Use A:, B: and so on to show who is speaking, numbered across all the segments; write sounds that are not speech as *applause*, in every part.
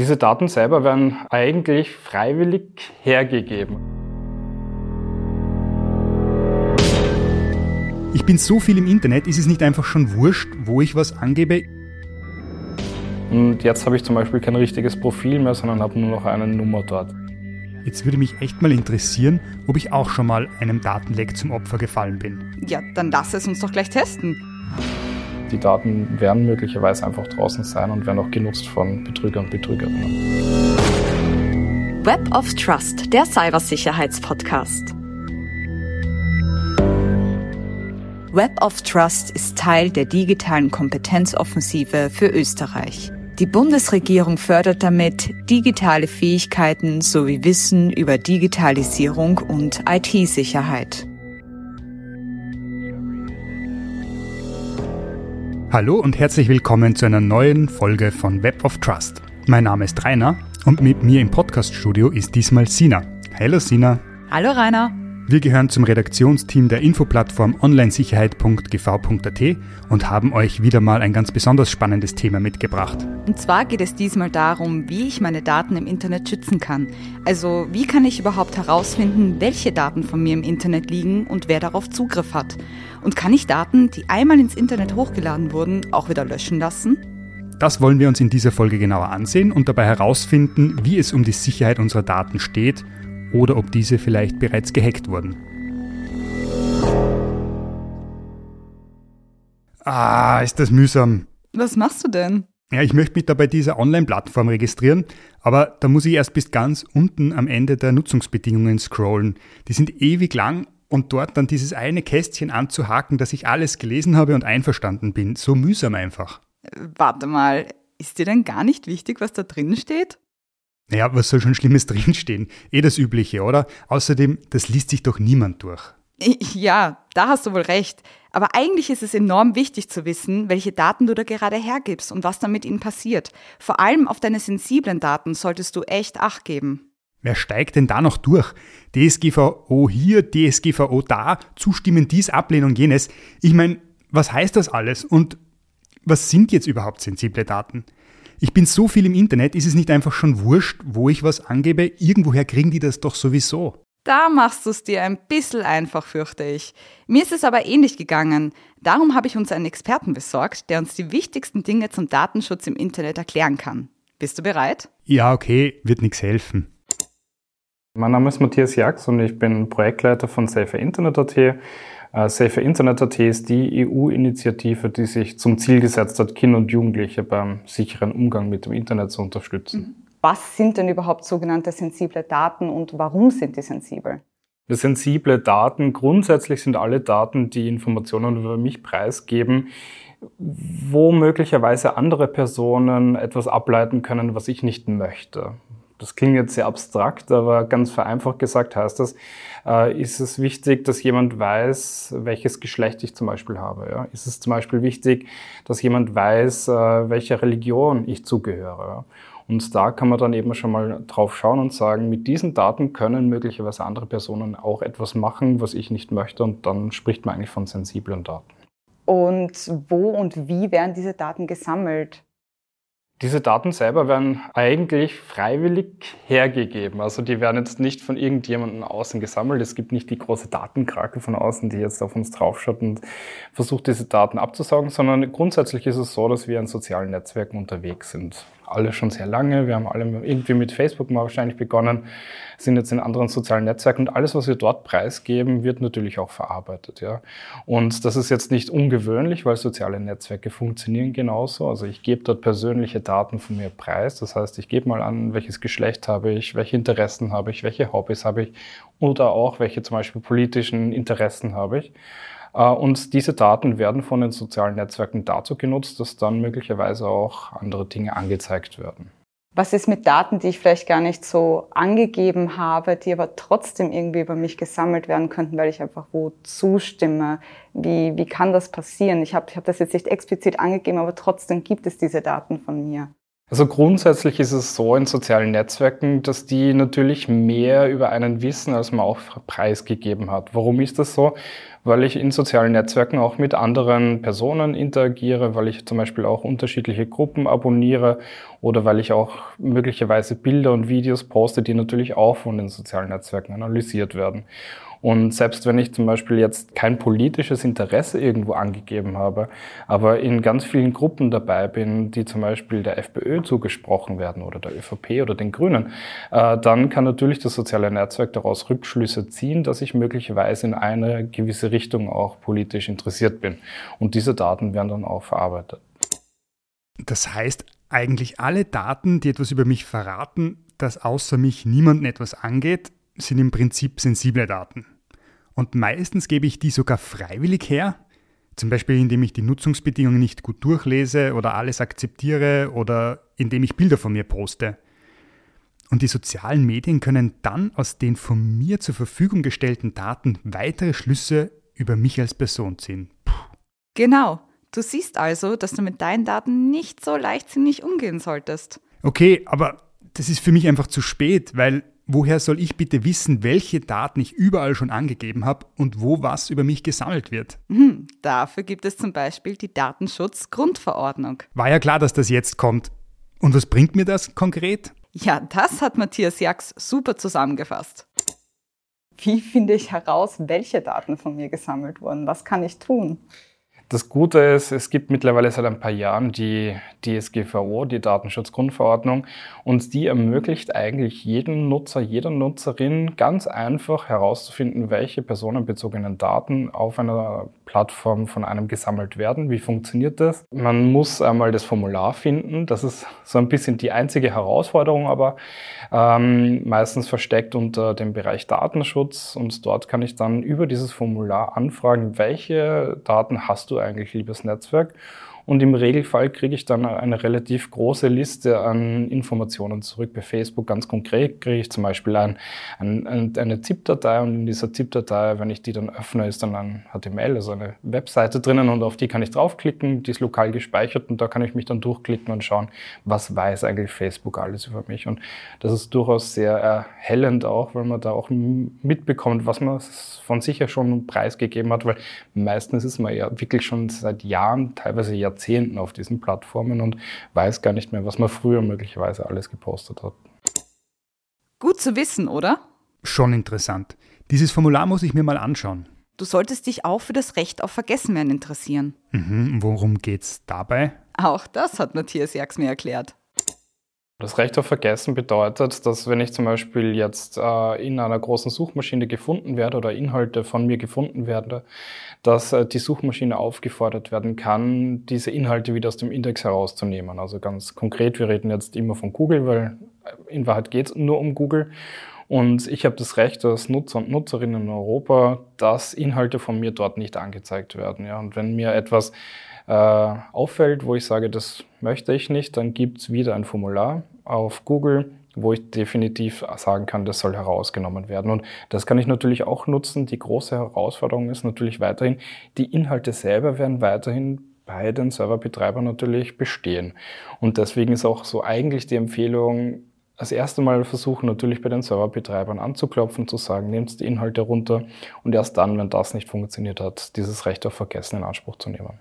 A: Diese Daten selber werden eigentlich freiwillig hergegeben.
B: Ich bin so viel im Internet, ist es nicht einfach schon wurscht, wo ich was angebe?
A: Und jetzt habe ich zum Beispiel kein richtiges Profil mehr, sondern habe nur noch eine Nummer dort.
B: Jetzt würde mich echt mal interessieren, ob ich auch schon mal einem Datenleck zum Opfer gefallen bin.
C: Ja, dann lass es uns doch gleich testen.
A: Die Daten werden möglicherweise einfach draußen sein und werden auch genutzt von Betrügern und Betrügerinnen.
D: Web of Trust, der Cybersicherheitspodcast. Web of Trust ist Teil der digitalen Kompetenzoffensive für Österreich. Die Bundesregierung fördert damit digitale Fähigkeiten sowie Wissen über Digitalisierung und IT-Sicherheit.
B: Hallo und herzlich willkommen zu einer neuen Folge von Web of Trust. Mein Name ist Rainer und mit mir im Podcaststudio ist diesmal Sina. Hallo Sina.
C: Hallo Rainer.
B: Wir gehören zum Redaktionsteam der Infoplattform onlinesicherheit.gv.at und haben euch wieder mal ein ganz besonders spannendes Thema mitgebracht.
C: Und zwar geht es diesmal darum, wie ich meine Daten im Internet schützen kann. Also wie kann ich überhaupt herausfinden, welche Daten von mir im Internet liegen und wer darauf Zugriff hat? Und kann ich Daten, die einmal ins Internet hochgeladen wurden, auch wieder löschen lassen?
B: Das wollen wir uns in dieser Folge genauer ansehen und dabei herausfinden, wie es um die Sicherheit unserer Daten steht oder ob diese vielleicht bereits gehackt wurden. Ah, ist das mühsam.
C: Was machst du denn?
B: Ja, ich möchte mich da bei dieser Online-Plattform registrieren, aber da muss ich erst bis ganz unten am Ende der Nutzungsbedingungen scrollen. Die sind ewig lang und dort dann dieses eine Kästchen anzuhaken, dass ich alles gelesen habe und einverstanden bin. So mühsam einfach.
C: Warte mal, ist dir denn gar nicht wichtig, was da drin steht?
B: Naja, was soll schon Schlimmes drinstehen? Eh das Übliche, oder? Außerdem, das liest sich doch niemand durch. *laughs*
C: Ja, da hast du wohl recht. Aber eigentlich ist es enorm wichtig zu wissen, welche Daten du da gerade hergibst und was dann mit ihnen passiert. Vor allem auf deine sensiblen Daten solltest du echt Acht geben.
B: Wer steigt denn da noch durch? DSGVO hier, DSGVO da, zustimmen dies, Ablehnung jenes. Ich meine, was heißt das alles und was sind jetzt überhaupt sensible Daten? Ich bin so viel im Internet, ist es nicht einfach schon wurscht, wo ich was angebe? Irgendwoher kriegen die das doch sowieso.
C: Da machst du es dir ein bisschen einfach, fürchte ich. Mir ist es aber ähnlich gegangen. Darum habe ich uns einen Experten besorgt, der uns die wichtigsten Dinge zum Datenschutz im Internet erklären kann. Bist du bereit?
B: Ja, okay, wird nichts helfen.
A: Mein Name ist Matthias Jax und ich bin Projektleiter von Safer Internet.at. Äh, Safer Internet.at ist die EU-Initiative, die sich zum Ziel gesetzt hat, Kinder und Jugendliche beim sicheren Umgang mit dem Internet zu unterstützen.
C: Was sind denn überhaupt sogenannte sensible Daten und warum sind die sensibel?
A: Sensible Daten, grundsätzlich sind alle Daten, die Informationen über mich preisgeben, wo möglicherweise andere Personen etwas ableiten können, was ich nicht möchte das klingt jetzt sehr abstrakt, aber ganz vereinfacht gesagt heißt das, äh, ist es wichtig, dass jemand weiß, welches Geschlecht ich zum Beispiel habe. Ist es zum Beispiel wichtig, dass jemand weiß, äh, welcher Religion ich zugehöre. Und da kann man dann eben schon mal drauf schauen und sagen, mit diesen Daten können möglicherweise andere Personen auch etwas machen, was ich nicht möchte. Und dann spricht man eigentlich von sensiblen Daten.
C: Und wo und wie werden diese Daten gesammelt?
A: Diese Daten selber werden eigentlich freiwillig hergegeben. Also die werden jetzt nicht von irgendjemandem außen gesammelt. Es gibt nicht die große Datenkrake von außen, die jetzt auf uns draufschaut und versucht, diese Daten abzusaugen, sondern grundsätzlich ist es so, dass wir in sozialen Netzwerken unterwegs sind alle schon sehr lange. Wir haben alle irgendwie mit Facebook mal wahrscheinlich begonnen, sind jetzt in anderen sozialen Netzwerken und alles, was wir dort preisgeben, wird natürlich auch verarbeitet. Ja. Und das ist jetzt nicht ungewöhnlich, weil soziale Netzwerke funktionieren genauso. Also ich gebe dort persönliche Daten von mir preis. Das heißt, ich gebe mal an, welches Geschlecht habe ich, welche Interessen habe ich, welche Hobbys habe ich oder auch welche zum Beispiel politischen Interessen habe ich. Äh, und diese Daten werden von den sozialen Netzwerken dazu genutzt, dass dann möglicherweise auch andere Dinge angezeigt werden.
C: Was ist mit Daten, die ich vielleicht gar nicht so angegeben habe, die aber trotzdem irgendwie über mich gesammelt werden könnten, weil ich einfach wo zustimme? Wie, wie kann das passieren? Ich habe ich hab das jetzt nicht explizit angegeben, aber trotzdem gibt es diese Daten von mir.
A: Also grundsätzlich ist es so in sozialen Netzwerken, dass die natürlich mehr über einen wissen, als man auch preisgegeben hat. Warum ist das so? weil ich in sozialen Netzwerken auch mit anderen Personen interagiere, weil ich zum Beispiel auch unterschiedliche Gruppen abonniere oder weil ich auch möglicherweise Bilder und Videos poste, die natürlich auch von den sozialen Netzwerken analysiert werden. Und selbst wenn ich zum Beispiel jetzt kein politisches Interesse irgendwo angegeben habe, aber in ganz vielen Gruppen dabei bin, die zum Beispiel der FPÖ zugesprochen werden oder der ÖVP oder den Grünen, äh, dann kann natürlich das soziale Netzwerk daraus Rückschlüsse ziehen, dass ich möglicherweise in eine gewisse Richtung auch politisch interessiert bin. Und diese Daten werden dann auch verarbeitet.
B: Das heißt, eigentlich alle Daten, die etwas über mich verraten, dass außer mich niemanden etwas angeht, sind im Prinzip sensible Daten. Und meistens gebe ich die sogar freiwillig her, zum Beispiel indem ich die Nutzungsbedingungen nicht gut durchlese oder alles akzeptiere oder indem ich Bilder von mir poste. Und die sozialen Medien können dann aus den von mir zur Verfügung gestellten Daten weitere Schlüsse über mich als Person ziehen. Puh.
C: Genau. Du siehst also, dass du mit deinen Daten nicht so leichtsinnig umgehen solltest.
B: Okay, aber das ist für mich einfach zu spät, weil woher soll ich bitte wissen, welche Daten ich überall schon angegeben habe und wo was über mich gesammelt wird?
C: Hm, dafür gibt es zum Beispiel die Datenschutzgrundverordnung.
B: War ja klar, dass das jetzt kommt. Und was bringt mir das konkret?
C: Ja, das hat Matthias Jax super zusammengefasst. Wie finde ich heraus, welche Daten von mir gesammelt wurden? Was kann ich tun?
A: Das Gute ist, es gibt mittlerweile seit ein paar Jahren die DSGVO, die Datenschutzgrundverordnung, und die ermöglicht eigentlich jedem Nutzer, jeder Nutzerin ganz einfach herauszufinden, welche personenbezogenen Daten auf einer Plattform von einem gesammelt werden. Wie funktioniert das? Man muss einmal das Formular finden. Das ist so ein bisschen die einzige Herausforderung, aber ähm, meistens versteckt unter dem Bereich Datenschutz. Und dort kann ich dann über dieses Formular anfragen, welche Daten hast du eigentlich, liebes Netzwerk? Und im Regelfall kriege ich dann eine relativ große Liste an Informationen zurück. Bei Facebook ganz konkret kriege ich zum Beispiel ein, ein, eine ZIP-Datei und in dieser ZIP-Datei, wenn ich die dann öffne, ist dann ein HTML, also eine Webseite drinnen und auf die kann ich draufklicken, die ist lokal gespeichert und da kann ich mich dann durchklicken und schauen, was weiß eigentlich Facebook alles über mich. Und das ist durchaus sehr erhellend auch, weil man da auch mitbekommt, was man von sich ja schon preisgegeben hat, weil meistens ist man ja wirklich schon seit Jahren, teilweise Jahrzehnten, Jahrzehnten auf diesen Plattformen und weiß gar nicht mehr, was man früher möglicherweise alles gepostet hat.
C: Gut zu wissen, oder?
B: Schon interessant. Dieses Formular muss ich mir mal anschauen.
C: Du solltest dich auch für das Recht auf Vergessenwerden interessieren.
B: Mhm, worum geht's dabei?
C: Auch das hat Matthias Jax mir erklärt.
A: Das Recht auf Vergessen bedeutet, dass wenn ich zum Beispiel jetzt äh, in einer großen Suchmaschine gefunden werde oder Inhalte von mir gefunden werden, dass äh, die Suchmaschine aufgefordert werden kann, diese Inhalte wieder aus dem Index herauszunehmen. Also ganz konkret, wir reden jetzt immer von Google, weil äh, in Wahrheit geht es nur um Google. Und ich habe das Recht als Nutzer und Nutzerinnen in Europa, dass Inhalte von mir dort nicht angezeigt werden. Ja. Und wenn mir etwas äh, auffällt, wo ich sage, das möchte ich nicht, dann gibt es wieder ein Formular auf Google, wo ich definitiv sagen kann, das soll herausgenommen werden. Und das kann ich natürlich auch nutzen. Die große Herausforderung ist natürlich weiterhin, die Inhalte selber werden weiterhin bei den Serverbetreibern natürlich bestehen. Und deswegen ist auch so eigentlich die Empfehlung, das erste Mal versuchen natürlich bei den Serverbetreibern anzuklopfen, zu sagen, nehmt die Inhalte runter und erst dann, wenn das nicht funktioniert hat, dieses Recht auf Vergessen in Anspruch zu nehmen.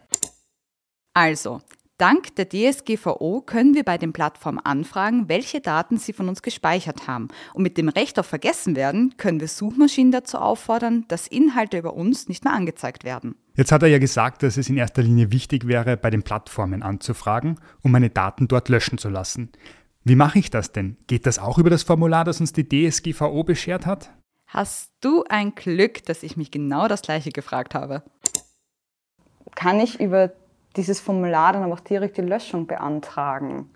C: Also, dank der DSGVO können wir bei den Plattformen anfragen, welche Daten sie von uns gespeichert haben. Und mit dem Recht auf Vergessenwerden können wir Suchmaschinen dazu auffordern, dass Inhalte über uns nicht mehr angezeigt werden.
B: Jetzt hat er ja gesagt, dass es in erster Linie wichtig wäre, bei den Plattformen anzufragen, um meine Daten dort löschen zu lassen. Wie mache ich das denn? Geht das auch über das Formular, das uns die DSGVO beschert hat?
C: Hast du ein Glück, dass ich mich genau das gleiche gefragt habe? Kann ich über dieses Formular dann aber auch direkt die Löschung beantragen?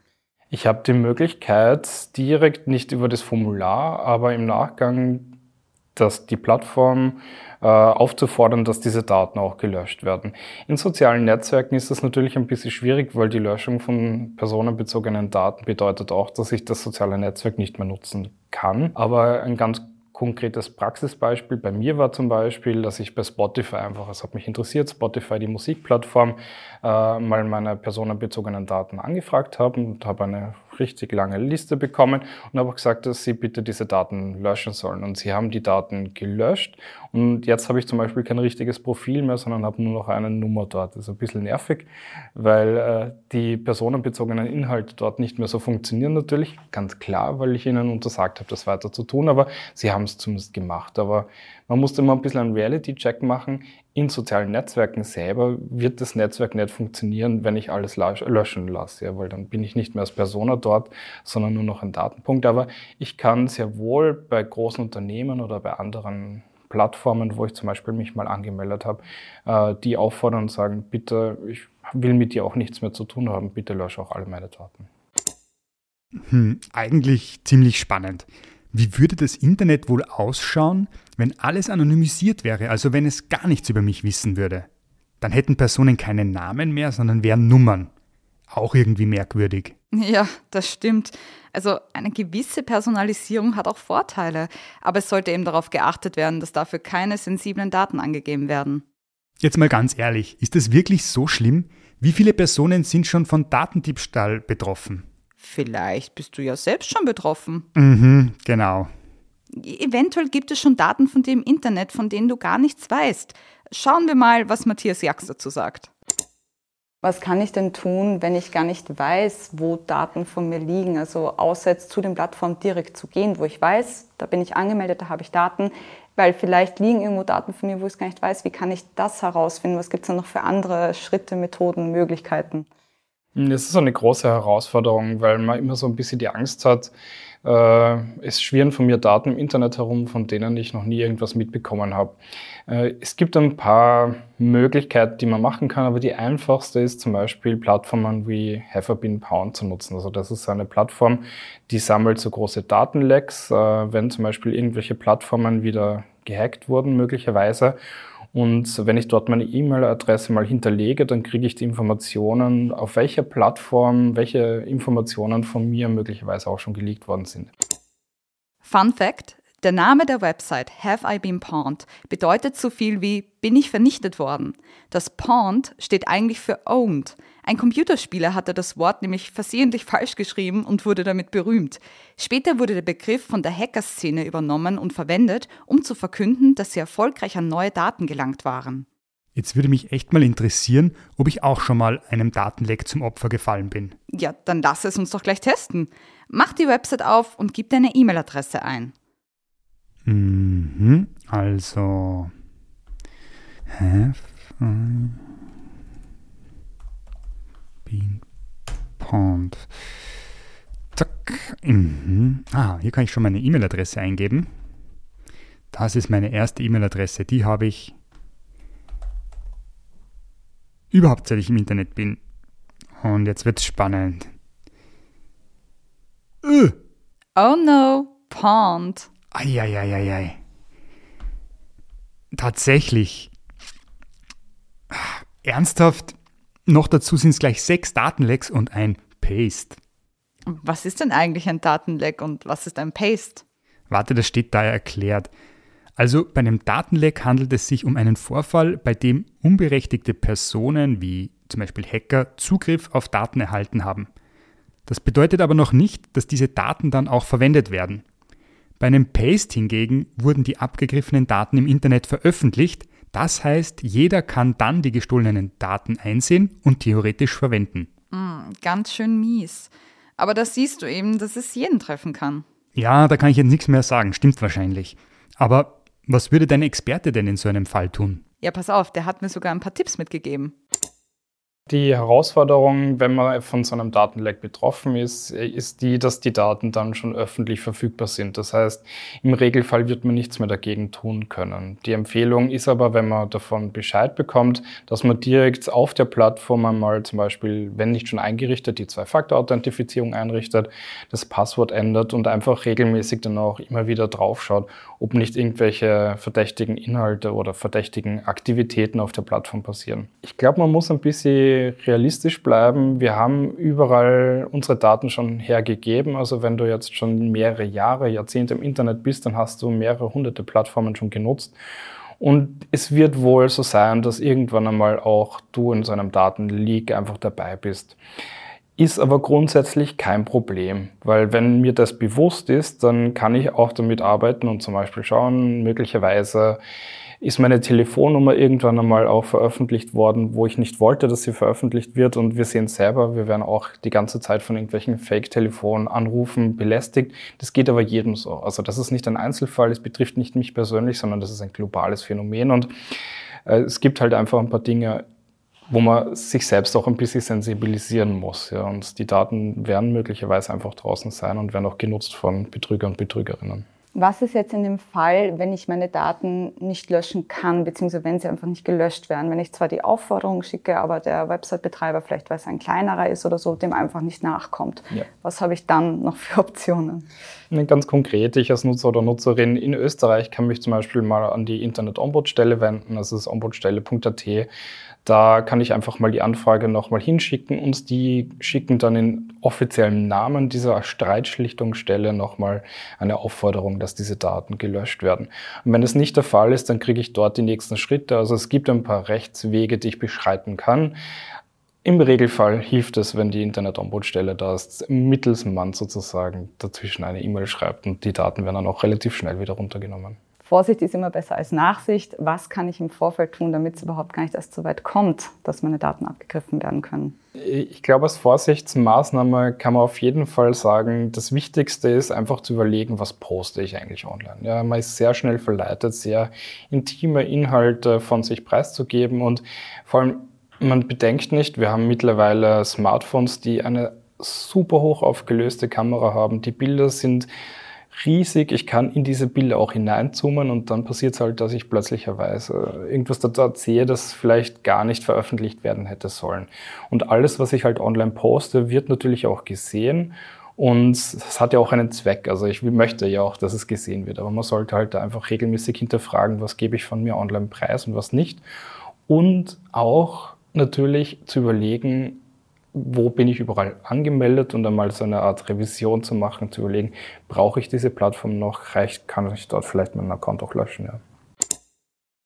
A: Ich habe die Möglichkeit, direkt nicht über das Formular, aber im Nachgang dass die Plattform äh, aufzufordern, dass diese Daten auch gelöscht werden. In sozialen Netzwerken ist das natürlich ein bisschen schwierig, weil die Löschung von personenbezogenen Daten bedeutet auch, dass ich das soziale Netzwerk nicht mehr nutzen kann. Aber ein ganz konkretes Praxisbeispiel. Bei mir war zum Beispiel, dass ich bei Spotify einfach, es hat mich interessiert, Spotify, die Musikplattform, äh, mal meine personenbezogenen Daten angefragt habe und habe eine richtig lange Liste bekommen und habe gesagt, dass sie bitte diese Daten löschen sollen. Und sie haben die Daten gelöscht und jetzt habe ich zum Beispiel kein richtiges Profil mehr, sondern habe nur noch eine Nummer dort. Das ist ein bisschen nervig, weil äh, die personenbezogenen Inhalte dort nicht mehr so funktionieren natürlich. Ganz klar, weil ich ihnen untersagt habe, das weiter zu tun, aber sie haben es zumindest gemacht. Aber man musste immer ein bisschen einen Reality-Check machen. In sozialen Netzwerken selber wird das Netzwerk nicht funktionieren, wenn ich alles löschen lasse, ja, weil dann bin ich nicht mehr als Persona dort, sondern nur noch ein Datenpunkt. Aber ich kann sehr wohl bei großen Unternehmen oder bei anderen Plattformen, wo ich zum Beispiel mich mal angemeldet habe, äh, die auffordern und sagen, bitte, ich will mit dir auch nichts mehr zu tun haben, bitte lösche auch alle meine Daten.
B: Hm, eigentlich ziemlich spannend. Wie würde das Internet wohl ausschauen, wenn alles anonymisiert wäre, also wenn es gar nichts über mich wissen würde? Dann hätten Personen keine Namen mehr, sondern wären Nummern. Auch irgendwie merkwürdig.
C: Ja, das stimmt. Also eine gewisse Personalisierung hat auch Vorteile, aber es sollte eben darauf geachtet werden, dass dafür keine sensiblen Daten angegeben werden.
B: Jetzt mal ganz ehrlich, ist es wirklich so schlimm? Wie viele Personen sind schon von Datendiebstahl betroffen?
C: Vielleicht bist du ja selbst schon betroffen.
B: Mhm, genau.
C: Eventuell gibt es schon Daten von dir im Internet, von denen du gar nichts weißt. Schauen wir mal, was Matthias Jax dazu sagt.
E: Was kann ich denn tun, wenn ich gar nicht weiß, wo Daten von mir liegen? Also außer jetzt zu den Plattformen direkt zu gehen, wo ich weiß, da bin ich angemeldet, da habe ich Daten, weil vielleicht liegen irgendwo Daten von mir, wo ich es gar nicht weiß. Wie kann ich das herausfinden? Was gibt es da noch für andere Schritte, Methoden, Möglichkeiten?
A: Das ist eine große Herausforderung, weil man immer so ein bisschen die Angst hat, äh, es schwirren von mir Daten im Internet herum, von denen ich noch nie irgendwas mitbekommen habe. Äh, es gibt ein paar Möglichkeiten, die man machen kann, aber die einfachste ist zum Beispiel Plattformen wie Hefferbin Pound zu nutzen. Also das ist eine Plattform, die sammelt so große Datenlecks, äh, wenn zum Beispiel irgendwelche Plattformen wieder gehackt wurden möglicherweise und wenn ich dort meine E-Mail-Adresse mal hinterlege, dann kriege ich die Informationen, auf welcher Plattform welche Informationen von mir möglicherweise auch schon geleakt worden sind.
C: Fun Fact: Der Name der Website Have I Been Pawned bedeutet so viel wie bin ich vernichtet worden. Das Pawned steht eigentlich für Owned. Ein Computerspieler hatte das Wort nämlich versehentlich falsch geschrieben und wurde damit berühmt. Später wurde der Begriff von der Hackerszene übernommen und verwendet, um zu verkünden, dass sie erfolgreich an neue Daten gelangt waren.
B: Jetzt würde mich echt mal interessieren, ob ich auch schon mal einem Datenleck zum Opfer gefallen bin.
C: Ja, dann lass es uns doch gleich testen. Mach die Website auf und gib deine E-Mail-Adresse ein.
B: Mhm, also have Bean Pond. Zack. Mhm. Ah, hier kann ich schon meine E-Mail-Adresse eingeben. Das ist meine erste E-Mail-Adresse. Die habe ich überhaupt, seit ich im Internet bin. Und jetzt wird es spannend.
C: Uh. Oh no, Pond.
B: Eieieiei. Tatsächlich. Ernsthaft? Noch dazu sind es gleich sechs Datenlecks und ein Paste.
C: Was ist denn eigentlich ein Datenleck und was ist ein Paste?
B: Warte, das steht da ja erklärt. Also bei einem Datenleck handelt es sich um einen Vorfall, bei dem unberechtigte Personen wie zum Beispiel Hacker Zugriff auf Daten erhalten haben. Das bedeutet aber noch nicht, dass diese Daten dann auch verwendet werden. Bei einem Paste hingegen wurden die abgegriffenen Daten im Internet veröffentlicht, das heißt, jeder kann dann die gestohlenen Daten einsehen und theoretisch verwenden.
C: Mm, ganz schön mies. Aber das siehst du eben, dass es jeden treffen kann.
B: Ja, da kann ich jetzt nichts mehr sagen, stimmt wahrscheinlich. Aber was würde dein Experte denn in so einem Fall tun?
C: Ja, pass auf, der hat mir sogar ein paar Tipps mitgegeben.
A: Die Herausforderung, wenn man von so einem Datenleck betroffen ist, ist die, dass die Daten dann schon öffentlich verfügbar sind. Das heißt, im Regelfall wird man nichts mehr dagegen tun können. Die Empfehlung ist aber, wenn man davon Bescheid bekommt, dass man direkt auf der Plattform einmal zum Beispiel, wenn nicht schon eingerichtet, die Zwei-Faktor-Authentifizierung einrichtet, das Passwort ändert und einfach regelmäßig dann auch immer wieder draufschaut, ob nicht irgendwelche verdächtigen Inhalte oder verdächtigen Aktivitäten auf der Plattform passieren. Ich glaube, man muss ein bisschen realistisch bleiben. Wir haben überall unsere Daten schon hergegeben. Also wenn du jetzt schon mehrere Jahre, Jahrzehnte im Internet bist, dann hast du mehrere hunderte Plattformen schon genutzt. Und es wird wohl so sein, dass irgendwann einmal auch du in so einem Datenleak einfach dabei bist. Ist aber grundsätzlich kein Problem, weil wenn mir das bewusst ist, dann kann ich auch damit arbeiten und zum Beispiel schauen, möglicherweise ist meine Telefonnummer irgendwann einmal auch veröffentlicht worden, wo ich nicht wollte, dass sie veröffentlicht wird. Und wir sehen selber, wir werden auch die ganze Zeit von irgendwelchen Fake-Telefonanrufen belästigt. Das geht aber jedem so. Also das ist nicht ein Einzelfall, es betrifft nicht mich persönlich, sondern das ist ein globales Phänomen. Und äh, es gibt halt einfach ein paar Dinge, wo man sich selbst auch ein bisschen sensibilisieren muss. Ja. Und die Daten werden möglicherweise einfach draußen sein und werden auch genutzt von Betrüger und Betrügerinnen.
E: Was ist jetzt in dem Fall, wenn ich meine Daten nicht löschen kann, beziehungsweise wenn sie einfach nicht gelöscht werden? Wenn ich zwar die Aufforderung schicke, aber der Website-Betreiber, vielleicht weil es ein kleinerer ist oder so, dem einfach nicht nachkommt. Ja. Was habe ich dann noch für Optionen?
A: Ganz konkret, ich als Nutzer oder Nutzerin in Österreich kann mich zum Beispiel mal an die Internet-Ombudsstelle wenden, das ist ombudsstelle.at. Da kann ich einfach mal die Anfrage nochmal hinschicken und die schicken dann in offiziellem Namen dieser Streitschlichtungsstelle nochmal eine Aufforderung, dass diese Daten gelöscht werden. Und wenn das nicht der Fall ist, dann kriege ich dort die nächsten Schritte. Also es gibt ein paar Rechtswege, die ich beschreiten kann. Im Regelfall hilft es, wenn die Internet-Ombudsstelle da ist, Mittelsmann sozusagen dazwischen eine E-Mail schreibt und die Daten werden dann auch relativ schnell wieder runtergenommen.
E: Vorsicht ist immer besser als Nachsicht. Was kann ich im Vorfeld tun, damit es überhaupt gar nicht erst so weit kommt, dass meine Daten abgegriffen werden können?
A: Ich glaube, als Vorsichtsmaßnahme kann man auf jeden Fall sagen, das Wichtigste ist einfach zu überlegen, was poste ich eigentlich online. Ja, man ist sehr schnell verleitet, sehr intime Inhalte von sich preiszugeben und vor allem, man bedenkt nicht, wir haben mittlerweile Smartphones, die eine super hoch aufgelöste Kamera haben. Die Bilder sind riesig. Ich kann in diese Bilder auch hineinzoomen und dann passiert es halt, dass ich plötzlicherweise irgendwas dort sehe, das vielleicht gar nicht veröffentlicht werden hätte sollen. Und alles, was ich halt online poste, wird natürlich auch gesehen. Und es hat ja auch einen Zweck. Also ich möchte ja auch, dass es gesehen wird. Aber man sollte halt einfach regelmäßig hinterfragen, was gebe ich von mir online preis und was nicht. Und auch natürlich zu überlegen, wo bin ich überall angemeldet und einmal so eine Art Revision zu machen, zu überlegen, brauche ich diese Plattform noch, reicht, kann ich dort vielleicht meinen Account auch löschen, ja.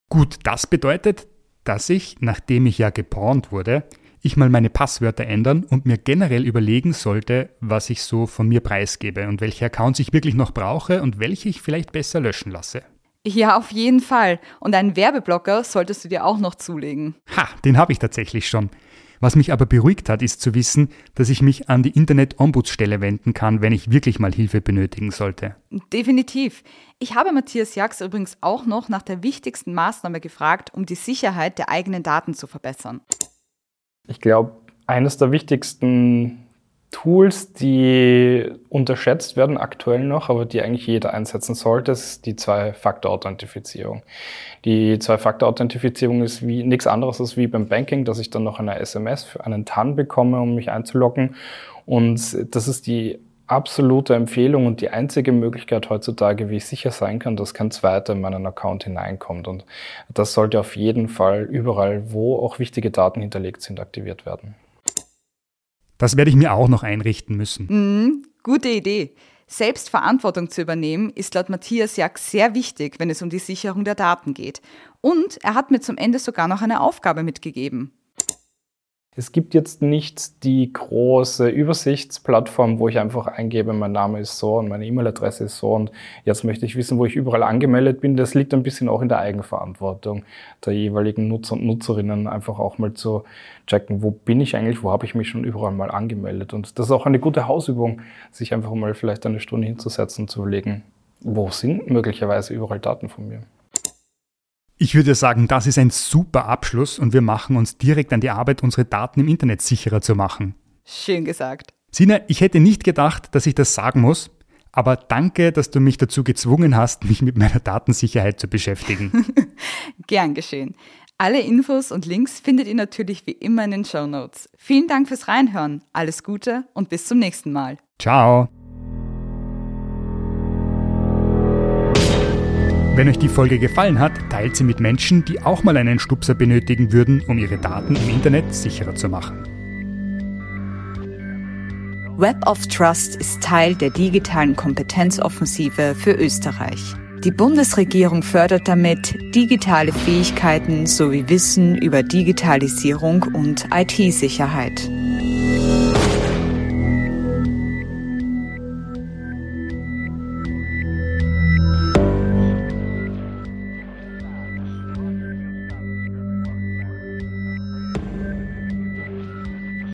B: Gut, das bedeutet, dass ich, nachdem ich ja gepornt wurde, ich mal meine Passwörter ändern und mir generell überlegen sollte, was ich so von mir preisgebe und welche Accounts ich wirklich noch brauche und welche ich vielleicht besser löschen lasse.
C: Ja, auf jeden Fall. Und einen Werbeblocker solltest du dir auch noch zulegen.
B: Ha, den habe ich tatsächlich schon. Was mich aber beruhigt hat, ist zu wissen, dass ich mich an die Internet-Ombudsstelle wenden kann, wenn ich wirklich mal Hilfe benötigen sollte.
C: Definitiv. Ich habe Matthias Jax übrigens auch noch nach der wichtigsten Maßnahme gefragt, um die Sicherheit der eigenen Daten zu verbessern.
A: Ich glaube, eines der wichtigsten Tools, die unterschätzt werden aktuell noch, aber die eigentlich jeder einsetzen sollte, ist die Zwei-Faktor-Authentifizierung. Die Zwei-Faktor-Authentifizierung ist wie nichts anderes als wie beim Banking, dass ich dann noch eine SMS für einen TAN bekomme, um mich einzuloggen. Und das ist die absolute Empfehlung und die einzige Möglichkeit heutzutage, wie ich sicher sein kann, dass kein Zweiter in meinen Account hineinkommt. Und das sollte auf jeden Fall überall, wo auch wichtige Daten hinterlegt sind, aktiviert werden.
B: Das werde ich mir auch noch einrichten müssen.
C: Mhm, gute Idee. Selbstverantwortung zu übernehmen ist laut Matthias Jack sehr wichtig, wenn es um die Sicherung der Daten geht. Und er hat mir zum Ende sogar noch eine Aufgabe mitgegeben.
A: Es gibt jetzt nicht die große Übersichtsplattform, wo ich einfach eingebe, mein Name ist so und meine E-Mail-Adresse ist so und jetzt möchte ich wissen, wo ich überall angemeldet bin. Das liegt ein bisschen auch in der Eigenverantwortung der jeweiligen Nutzer und Nutzerinnen, einfach auch mal zu checken, wo bin ich eigentlich, wo habe ich mich schon überall mal angemeldet. Und das ist auch eine gute Hausübung, sich einfach mal vielleicht eine Stunde hinzusetzen und zu überlegen, wo sind möglicherweise überall Daten von mir.
B: Ich würde sagen, das ist ein super Abschluss und wir machen uns direkt an die Arbeit, unsere Daten im Internet sicherer zu machen.
C: Schön gesagt.
B: Sina, ich hätte nicht gedacht, dass ich das sagen muss, aber danke, dass du mich dazu gezwungen hast, mich mit meiner Datensicherheit zu beschäftigen. *laughs*
C: Gern geschehen. Alle Infos und Links findet ihr natürlich wie immer in den Show Notes. Vielen Dank fürs Reinhören. Alles Gute und bis zum nächsten Mal.
B: Ciao. Wenn euch die Folge gefallen hat, teilt sie mit Menschen, die auch mal einen Stupser benötigen würden, um ihre Daten im Internet sicherer zu machen.
D: Web of Trust ist Teil der digitalen Kompetenzoffensive für Österreich. Die Bundesregierung fördert damit digitale Fähigkeiten sowie Wissen über Digitalisierung und IT-Sicherheit.